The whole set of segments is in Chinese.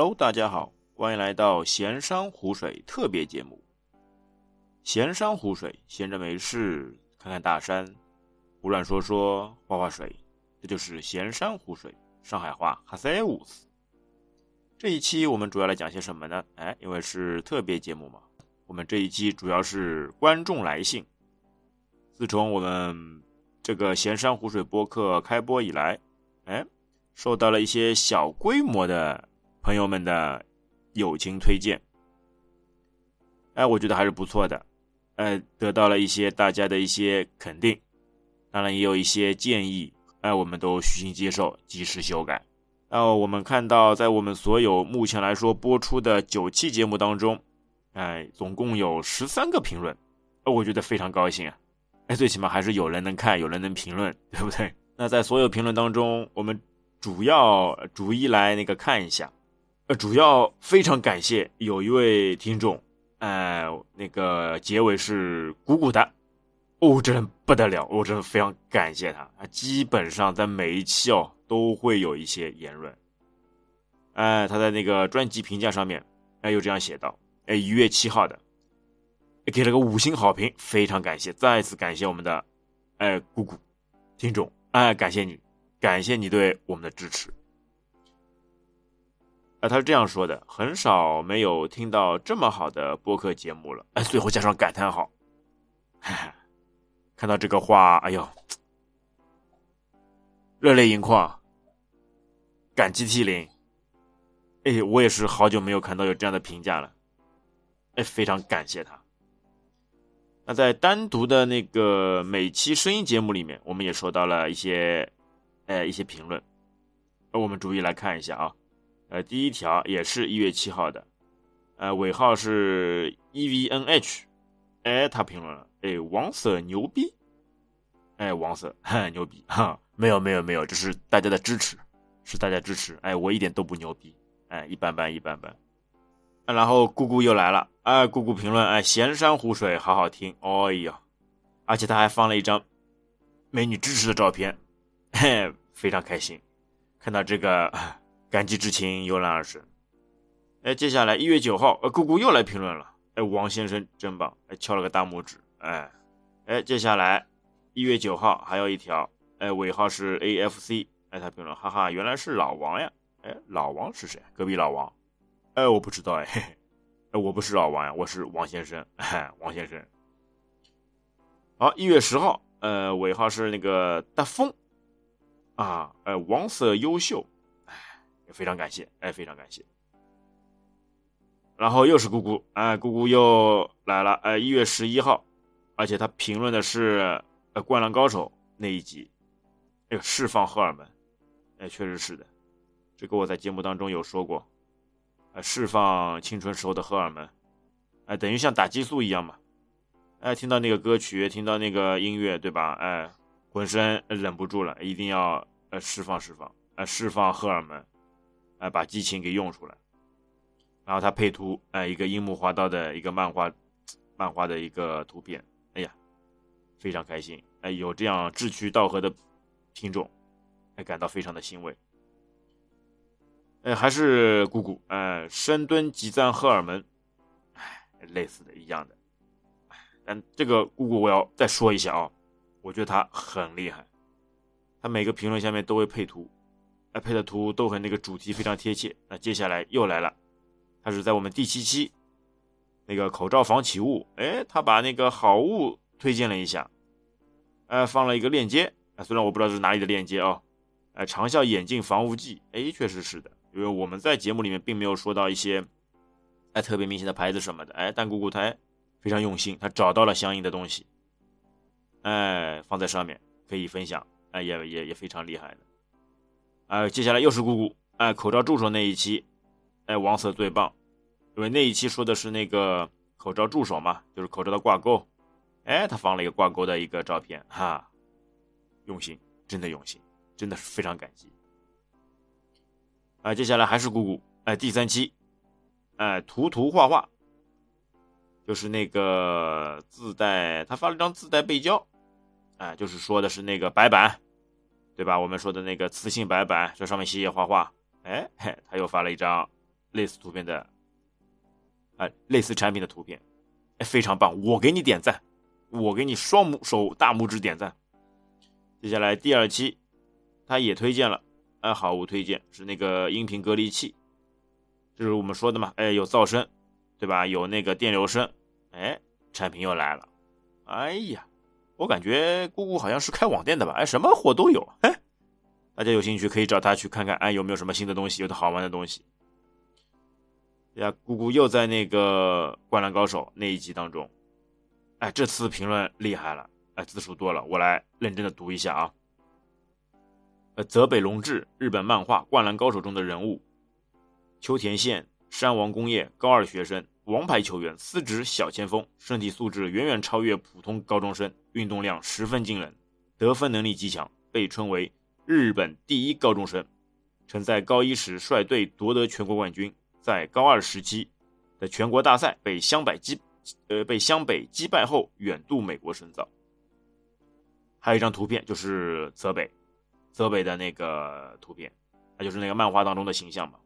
Hello，大家好，欢迎来到闲山湖水特别节目。闲山湖水，闲着没事看看大山，胡乱说说画画水，这就是闲山湖水。上海话哈塞乌斯。这一期我们主要来讲些什么呢？哎，因为是特别节目嘛，我们这一期主要是观众来信。自从我们这个闲山湖水播客开播以来，哎，受到了一些小规模的。朋友们的友情推荐，哎，我觉得还是不错的，呃，得到了一些大家的一些肯定，当然也有一些建议，哎，我们都虚心接受，及时修改。那我们看到，在我们所有目前来说播出的九期节目当中，哎，总共有十三个评论，我觉得非常高兴啊，哎，最起码还是有人能看，有人能评论，对不对？那在所有评论当中，我们主要逐一来那个看一下。呃，主要非常感谢有一位听众，呃，那个结尾是鼓鼓的，哦，真的不得了，我真的非常感谢他，他基本上在每一期哦都会有一些言论，哎，他在那个专辑评价上面，哎，又这样写道，哎，一月七号的，给了个五星好评，非常感谢，再次感谢我们的，哎，姑姑，听众，哎，感谢你，感谢你对我们的支持。啊，他是这样说的：很少没有听到这么好的播客节目了。哎，最后加上感叹号。看到这个话，哎呦，热泪盈眶，感激涕零。哎，我也是好久没有看到有这样的评价了。哎，非常感谢他。那在单独的那个每期声音节目里面，我们也收到了一些，呃，一些评论。我们逐一来看一下啊。呃，第一条也是一月七号的，呃，尾号是 E V N H，哎，他评论了，哎，王 Sir 牛逼，哎，王 Sir 牛逼哈，没有没有没有，这是大家的支持，是大家支持，哎，我一点都不牛逼，哎，一般般一般般，然后姑姑又来了，哎，姑姑评论，哎，闲山湖水好好听，哎呀，而且他还放了一张美女支持的照片，嘿，非常开心，看到这个。感激之情油然而生。哎，接下来一月九号，呃，姑姑又来评论了。哎，王先生真棒，哎，敲了个大拇指。哎，哎，接下来一月九号还有一条，哎，尾号是 A F C。哎，他评论，哈哈，原来是老王呀。哎，老王是谁？隔壁老王？哎，我不知道。哎，哎，我不是老王呀，我是王先生。哎王先生。好，一月十号，呃，尾号是那个大风。啊，哎，王色优秀。非常感谢，哎，非常感谢。然后又是姑姑，哎，姑姑又来了，哎，一月十一号，而且他评论的是呃《灌篮高手》那一集，哎，释放荷尔蒙，哎，确实是的，这个我在节目当中有说过，哎，释放青春时候的荷尔蒙，哎，等于像打激素一样嘛，哎，听到那个歌曲，听到那个音乐，对吧？哎，浑身忍不住了，一定要呃释放释放，哎，释放荷尔蒙。哎，把激情给用出来，然后他配图，哎，一个樱木花道的一个漫画，漫画的一个图片，哎呀，非常开心，哎，有这样志趣道合的听众，哎，感到非常的欣慰，哎，还是姑姑，哎，深蹲集赞荷尔蒙，哎，类似的一样的，但这个姑姑我要再说一下啊，我觉得他很厉害，他每个评论下面都会配图。哎，配的图都和那个主题非常贴切。那接下来又来了，他是在我们第七期那个口罩防起雾，哎，他把那个好物推荐了一下，哎，放了一个链接。哎，虽然我不知道是哪里的链接啊，哎，长效眼镜防雾剂，哎，确实是的，因为我们在节目里面并没有说到一些哎特别明显的牌子什么的，哎，但姑姑她非常用心，她找到了相应的东西，哎，放在上面可以分享，哎，也也也非常厉害的。哎，接下来又是姑姑哎，口罩助手那一期，哎，王色最棒，因为那一期说的是那个口罩助手嘛，就是口罩的挂钩，哎，他放了一个挂钩的一个照片，哈，用心，真的用心，真的是非常感激。哎，接下来还是姑姑哎，第三期，哎，涂涂画画，就是那个自带，他发了张自带背胶，哎，就是说的是那个白板。对吧？我们说的那个磁性白板，在上面写写画画。哎，他又发了一张类似图片的，啊，类似产品的图片，哎，非常棒，我给你点赞，我给你双拇手大拇指点赞。接下来第二期，他也推荐了，哎，好物推荐是那个音频隔离器，就是我们说的嘛，哎，有噪声，对吧？有那个电流声，哎，产品又来了，哎呀，我感觉姑姑好像是开网店的吧？哎，什么货都有，哎。大家有兴趣可以找他去看看，哎，有没有什么新的东西，有的好玩的东西。呀，姑姑又在那个《灌篮高手》那一集当中，哎，这次评论厉害了，哎，字数多了，我来认真的读一下啊。呃，泽北龙志，日本漫画《灌篮高手》中的人物，秋田县山王工业高二学生，王牌球员，司职小前锋，身体素质远远超越普通高中生，运动量十分惊人，得分能力极强，被称为。日本第一高中生，曾在高一时率队夺得全国冠军，在高二时期的全国大赛被湘北击，呃，被湘北击败后远渡美国深造。还有一张图片，就是泽北，泽北的那个图片，那就是那个漫画当中的形象嘛，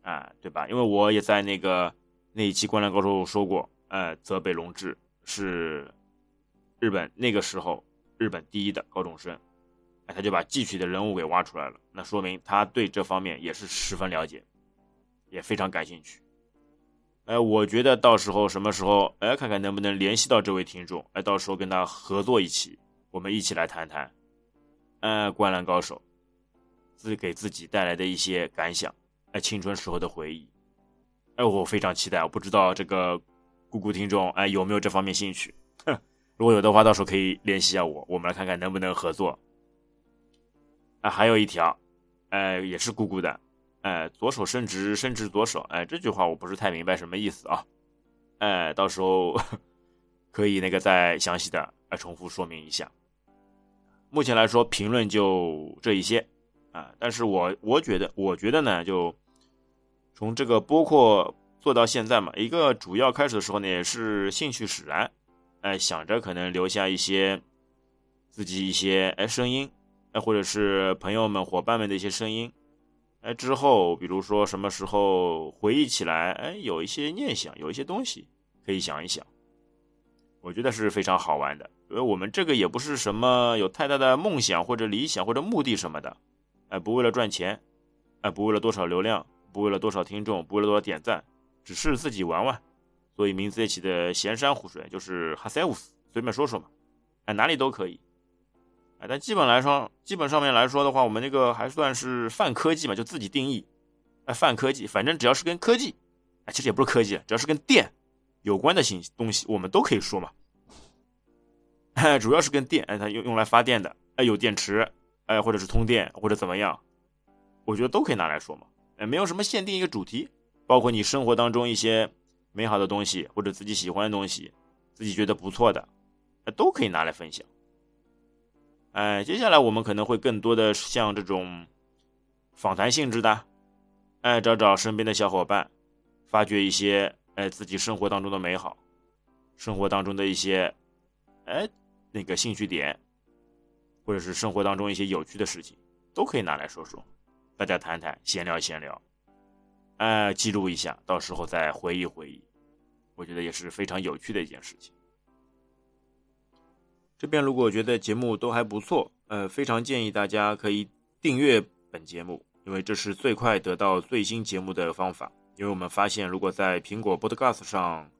啊，对吧？因为我也在那个那一期《灌篮高手》说过，呃，泽北龙志是日本那个时候日本第一的高中生。哎，他就把记取的人物给挖出来了，那说明他对这方面也是十分了解，也非常感兴趣。哎，我觉得到时候什么时候，哎，看看能不能联系到这位听众，哎，到时候跟他合作一起，我们一起来谈谈，呃，灌篮高手，自给自己带来的一些感想，哎，青春时候的回忆，哎，我非常期待，我不知道这个姑姑听众，哎，有没有这方面兴趣？如果有的话，到时候可以联系一下我，我们来看看能不能合作。啊，还有一条，呃，也是姑姑的，呃，左手伸直，伸直左手，哎，这句话我不是太明白什么意思啊，哎，到时候 可以那个再详细的来重复说明一下。目前来说，评论就这一些啊，但是我我觉得，我觉得呢，就从这个播客做到现在嘛，一个主要开始的时候呢，也是兴趣使然，哎，想着可能留下一些自己一些哎声音。哎，或者是朋友们、伙伴们的一些声音，哎，之后比如说什么时候回忆起来，哎，有一些念想，有一些东西可以想一想，我觉得是非常好玩的。因为我们这个也不是什么有太大的梦想或者理想或者目的什么的，哎，不为了赚钱，哎，不为了多少流量，不为了多少听众，不为了多少点赞，只是自己玩玩。所以名字也起的闲山湖水，就是哈塞乌斯，随便说说嘛，哎，哪里都可以。哎但基本来说，基本上面来说的话，我们这个还算是泛科技嘛，就自己定义。哎，泛科技，反正只要是跟科技，哎，其实也不是科技，只要是跟电有关的信息东西，我们都可以说嘛。哎，主要是跟电，哎，它用用来发电的，哎，有电池，哎，或者是通电，或者怎么样，我觉得都可以拿来说嘛。哎，没有什么限定一个主题，包括你生活当中一些美好的东西，或者自己喜欢的东西，自己觉得不错的，哎，都可以拿来分享。哎，接下来我们可能会更多的像这种访谈性质的，哎，找找身边的小伙伴，发掘一些哎自己生活当中的美好，生活当中的一些哎那个兴趣点，或者是生活当中一些有趣的事情，都可以拿来说说，大家谈谈，闲聊闲聊，哎，记录一下，到时候再回忆回忆，我觉得也是非常有趣的一件事情。这边如果觉得节目都还不错，呃，非常建议大家可以订阅本节目，因为这是最快得到最新节目的方法。因为我们发现，如果在苹果 Podcast 上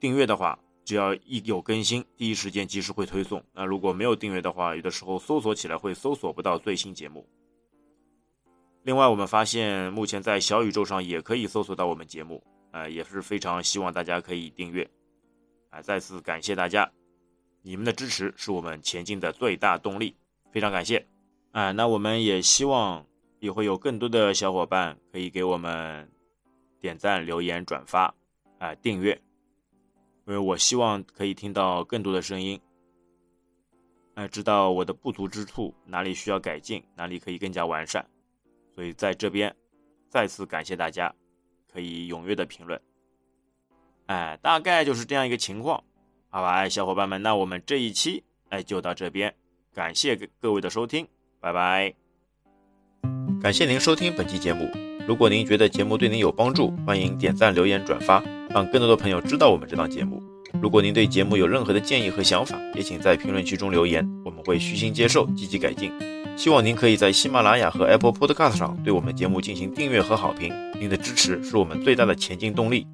订阅的话，只要一有更新，第一时间及时会推送。那如果没有订阅的话，有的时候搜索起来会搜索不到最新节目。另外，我们发现目前在小宇宙上也可以搜索到我们节目，呃，也是非常希望大家可以订阅。啊，再次感谢大家。你们的支持是我们前进的最大动力，非常感谢。啊，那我们也希望也会有更多的小伙伴可以给我们点赞、留言、转发，啊，订阅，因为我希望可以听到更多的声音，哎，知道我的不足之处，哪里需要改进，哪里可以更加完善。所以在这边再次感谢大家，可以踊跃的评论。哎，大概就是这样一个情况。好吧，哎，小伙伴们，那我们这一期哎就到这边，感谢各位的收听，拜拜。感谢您收听本期节目。如果您觉得节目对您有帮助，欢迎点赞、留言、转发，让更多的朋友知道我们这档节目。如果您对节目有任何的建议和想法，也请在评论区中留言，我们会虚心接受，积极改进。希望您可以在喜马拉雅和 Apple Podcast 上对我们节目进行订阅和好评，您的支持是我们最大的前进动力。